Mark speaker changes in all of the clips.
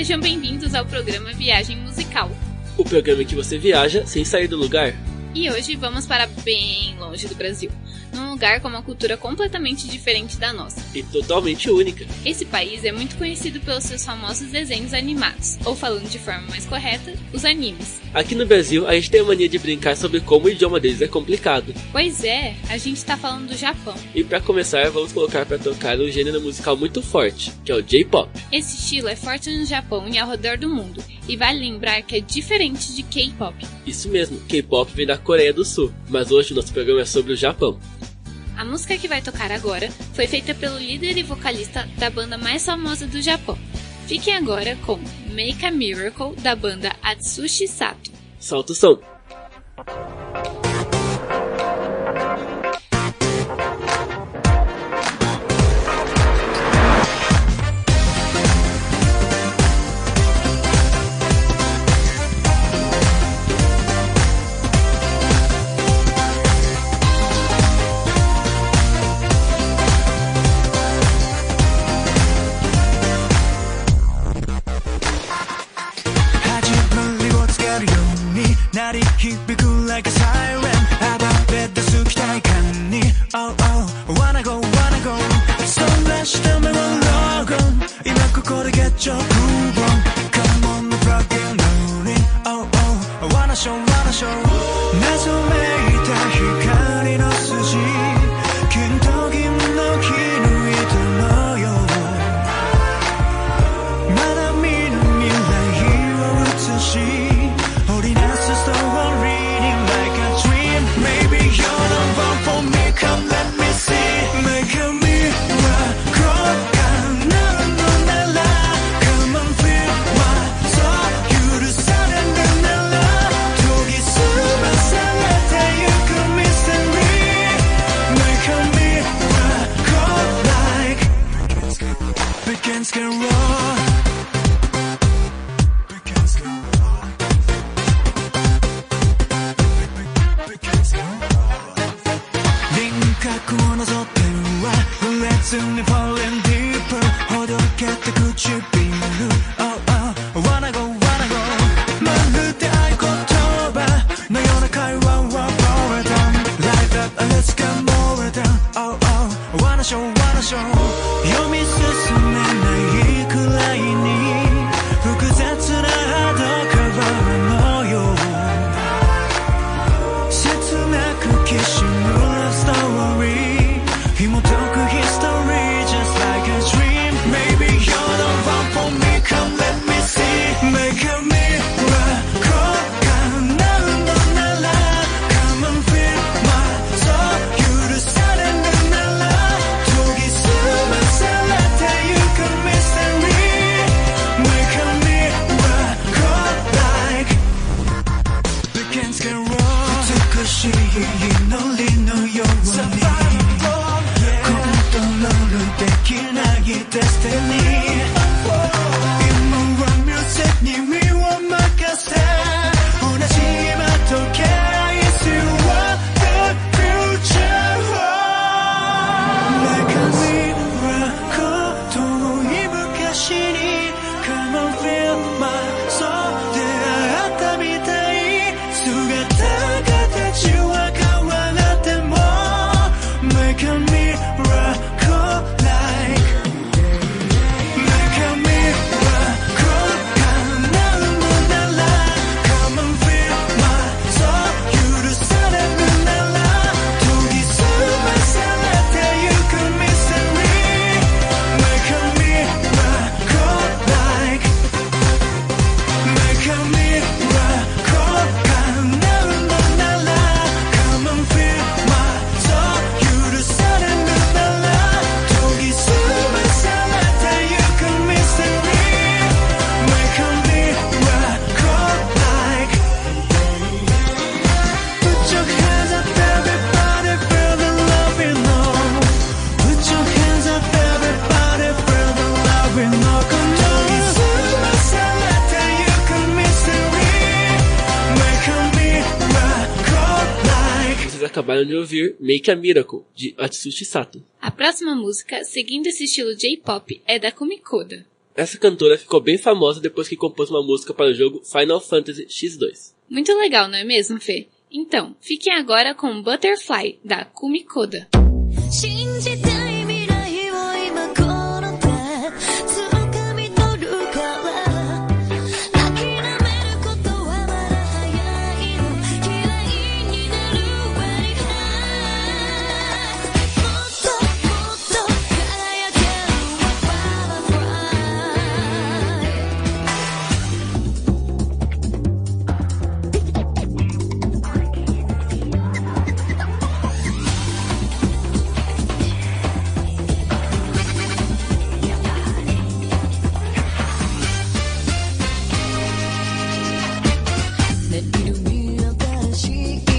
Speaker 1: Sejam bem-vindos ao programa Viagem Musical.
Speaker 2: O programa em que você viaja sem sair do lugar.
Speaker 1: E hoje vamos para bem longe do Brasil num lugar com uma cultura completamente diferente da nossa.
Speaker 2: E totalmente única.
Speaker 1: Esse país é muito conhecido pelos seus famosos desenhos animados, ou falando de forma mais correta, os animes.
Speaker 2: Aqui no Brasil, a gente tem a mania de brincar sobre como o idioma deles é complicado.
Speaker 1: Pois é, a gente tá falando do Japão.
Speaker 2: E para começar, vamos colocar para tocar um gênero musical muito forte, que é o J-pop.
Speaker 1: Esse estilo é forte no Japão e ao redor do mundo, e vale lembrar que é diferente de K-pop.
Speaker 2: Isso mesmo, K-pop vem da Coreia do Sul, mas hoje o nosso programa é sobre o Japão.
Speaker 1: A música que vai tocar agora foi feita pelo líder e vocalista da banda mais famosa do Japão. Fiquem agora com Make a Miracle da banda Atsushi Sato.
Speaker 2: Solta o som! 적 acabaram de ouvir Make a Miracle, de Atsushi Sato.
Speaker 1: A próxima música, seguindo esse estilo J-pop, é da Kumikoda.
Speaker 3: Essa cantora ficou bem famosa depois que compôs uma música para o jogo Final Fantasy X2.
Speaker 4: Muito legal, não é mesmo, Fê? Então, fiquem agora com Butterfly, da
Speaker 5: Kumikoda. she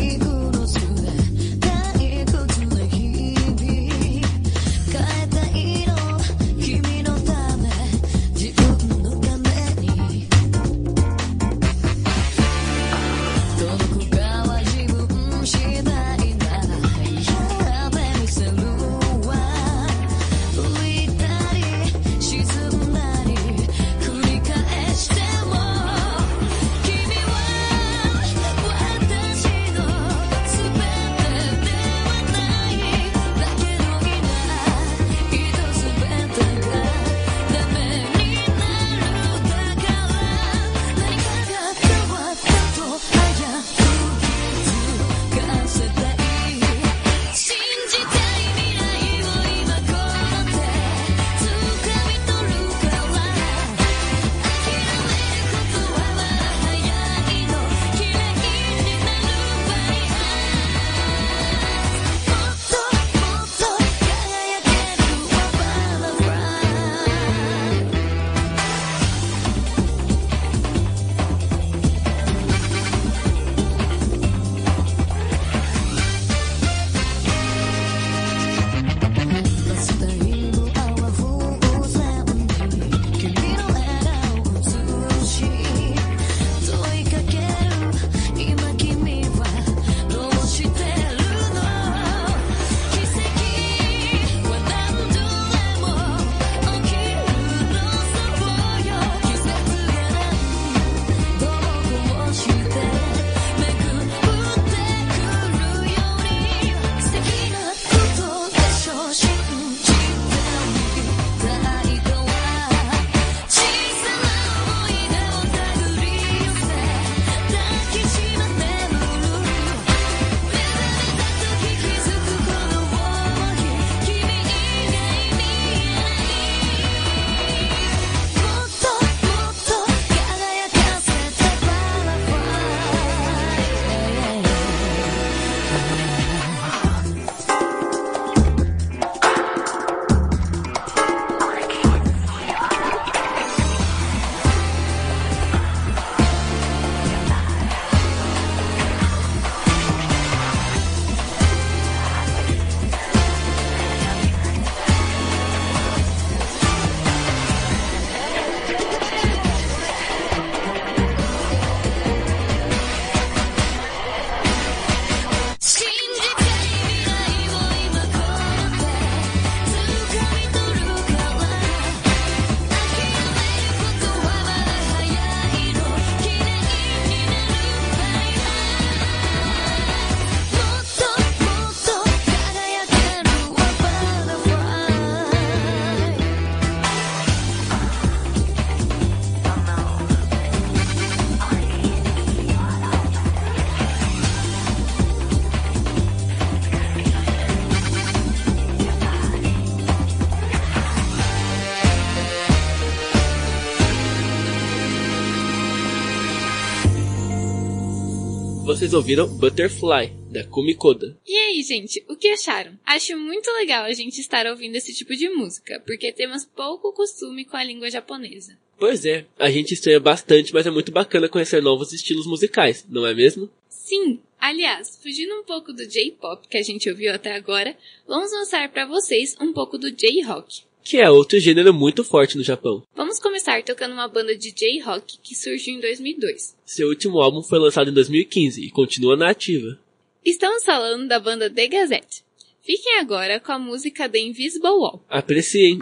Speaker 3: vocês ouviram Butterfly, da Kumikoda.
Speaker 4: E aí, gente, o que acharam? Acho muito legal a gente estar ouvindo esse tipo de música, porque temos pouco costume com a língua japonesa.
Speaker 3: Pois é, a gente estranha bastante, mas é muito bacana conhecer novos estilos musicais, não é mesmo?
Speaker 4: Sim, aliás, fugindo um pouco do J-pop que a gente ouviu até agora, vamos lançar para vocês um pouco do J-rock
Speaker 3: que é outro gênero muito forte no Japão.
Speaker 4: Vamos começar tocando uma banda de J-Rock que surgiu em 2002.
Speaker 3: Seu último álbum foi lançado em 2015 e continua na ativa.
Speaker 4: Estamos falando da banda The Gazette. Fiquem agora com a música The Invisible Wall.
Speaker 3: Apreciem!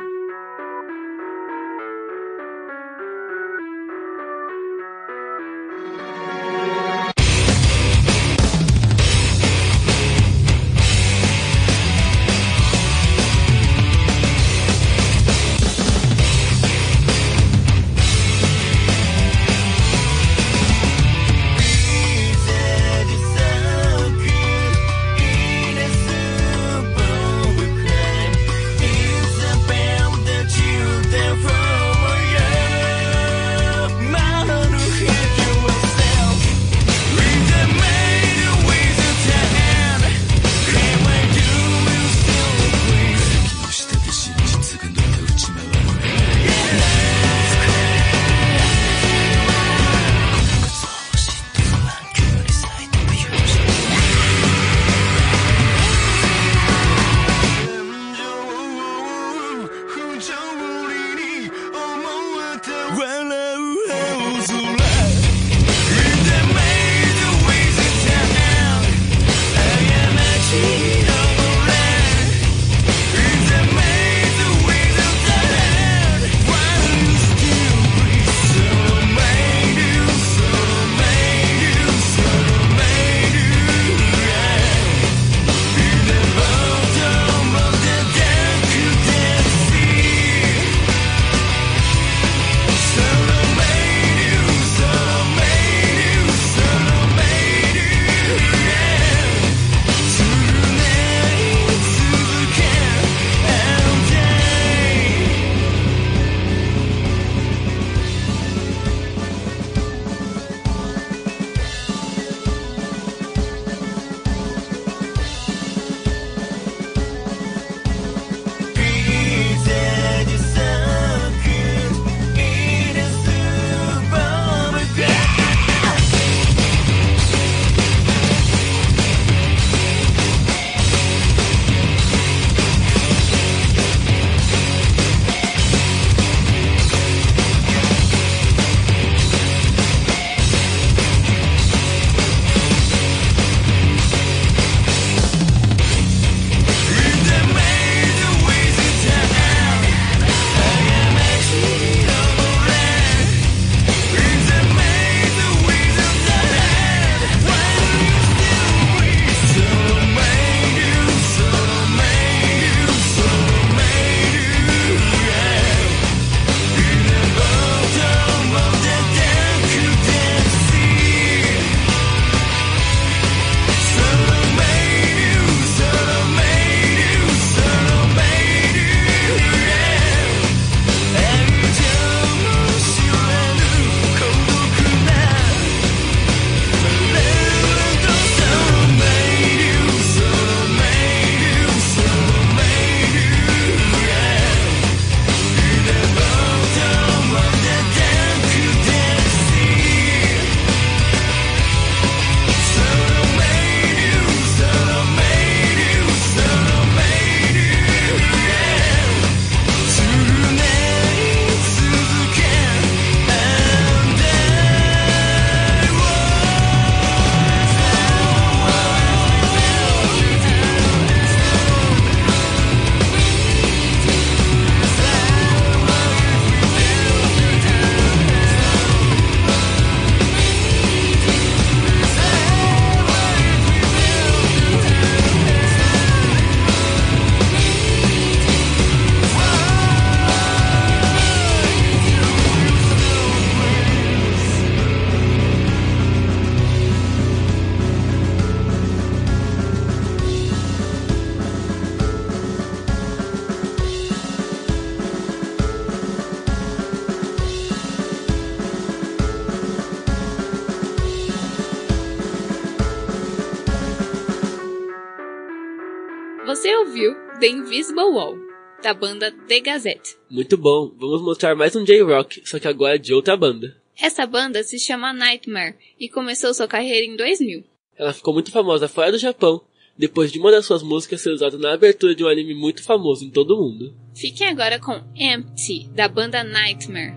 Speaker 1: The Invisible Wall, da banda The Gazette.
Speaker 2: Muito bom, vamos mostrar mais um J-Rock, só que agora de outra banda.
Speaker 1: Essa banda se chama Nightmare e começou sua carreira em 2000.
Speaker 2: Ela ficou muito famosa fora do Japão, depois de uma das suas músicas ser usada na abertura de um anime muito famoso em todo o mundo.
Speaker 1: Fiquem agora com Empty, da banda Nightmare.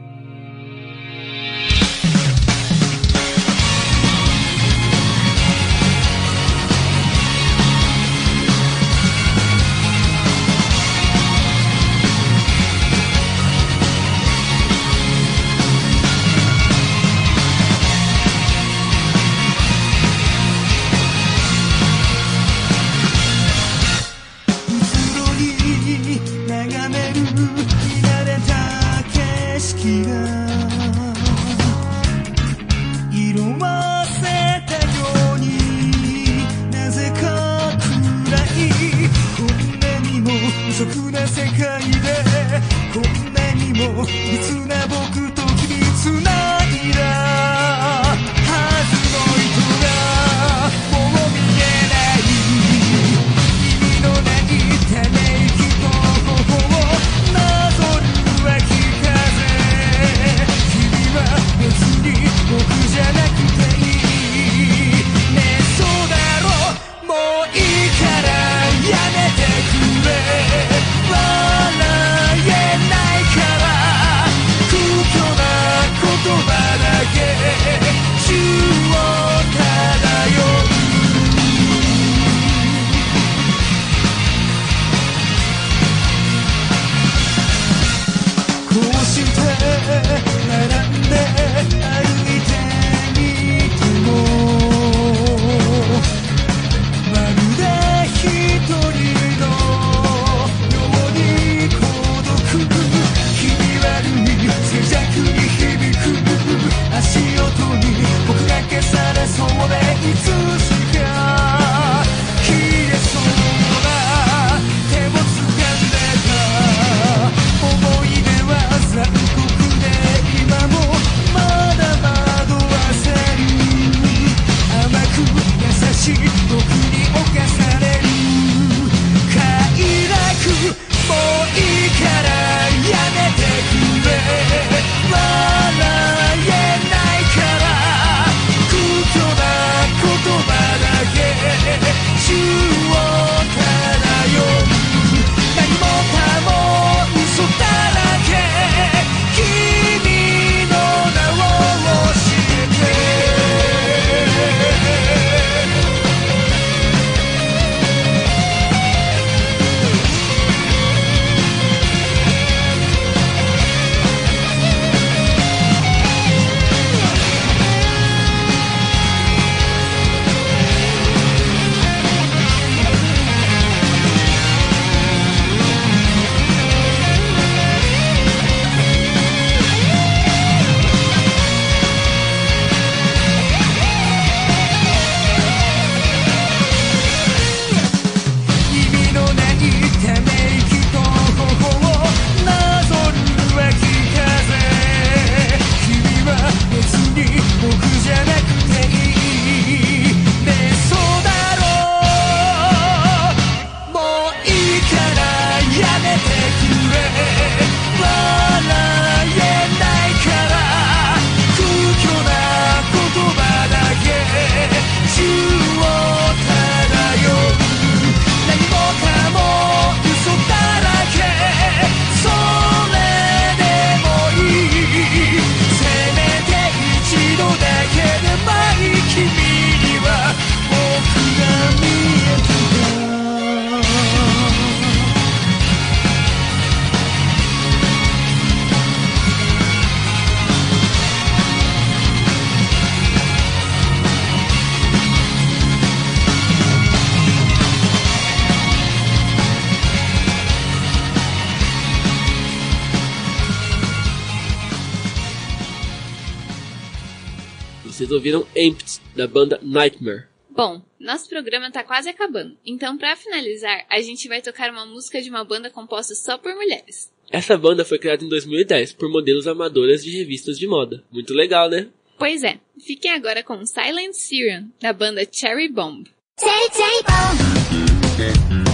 Speaker 2: ouviram Empty, da banda Nightmare.
Speaker 1: Bom, nosso programa tá quase acabando, então para finalizar, a gente vai tocar uma música de uma banda composta só por mulheres.
Speaker 2: Essa banda foi criada em 2010 por modelos amadoras de revistas de moda. Muito legal, né?
Speaker 1: Pois é. Fiquem agora com Silent Siren, da banda Cherry Bomb.
Speaker 5: Cherry Bomb.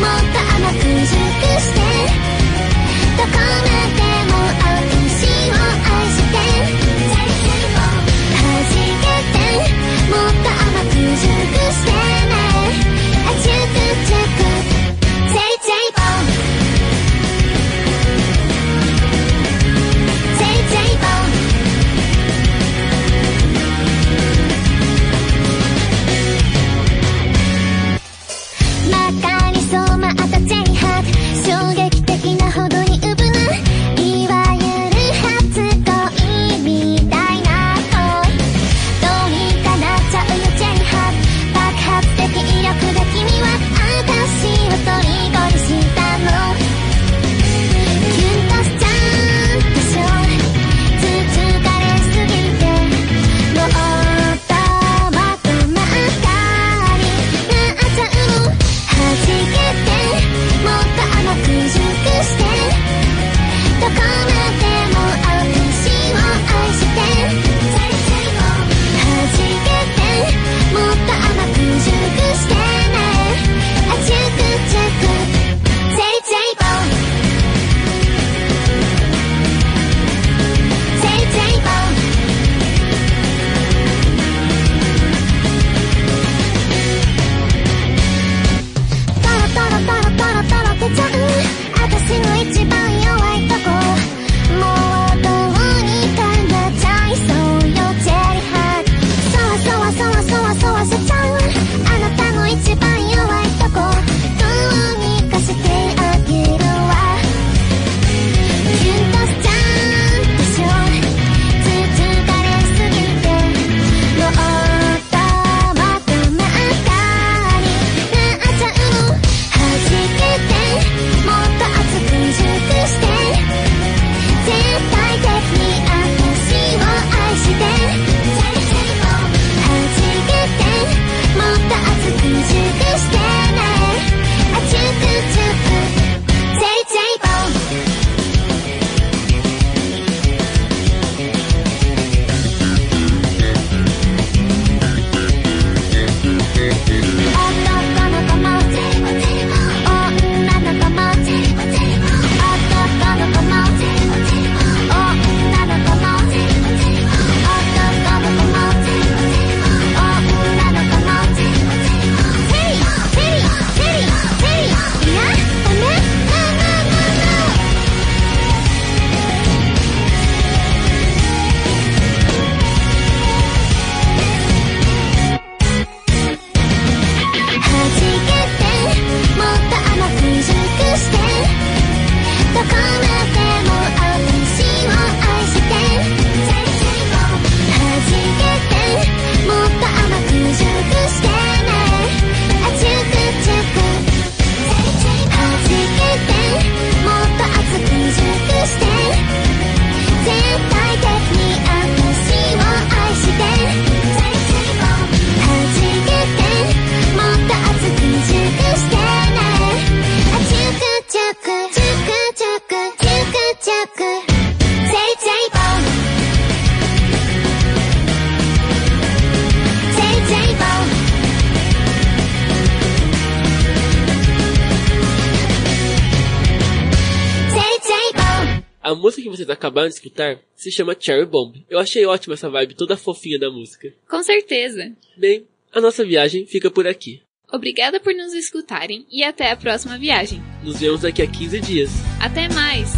Speaker 6: もっと甘く熟して高め
Speaker 3: て música que vocês acabaram de escutar se chama Cherry Bomb. Eu achei ótima essa vibe toda fofinha da música.
Speaker 4: Com certeza.
Speaker 3: Bem, a nossa viagem fica por aqui.
Speaker 4: Obrigada por nos escutarem e até a próxima viagem.
Speaker 3: Nos vemos daqui a 15 dias.
Speaker 4: Até mais!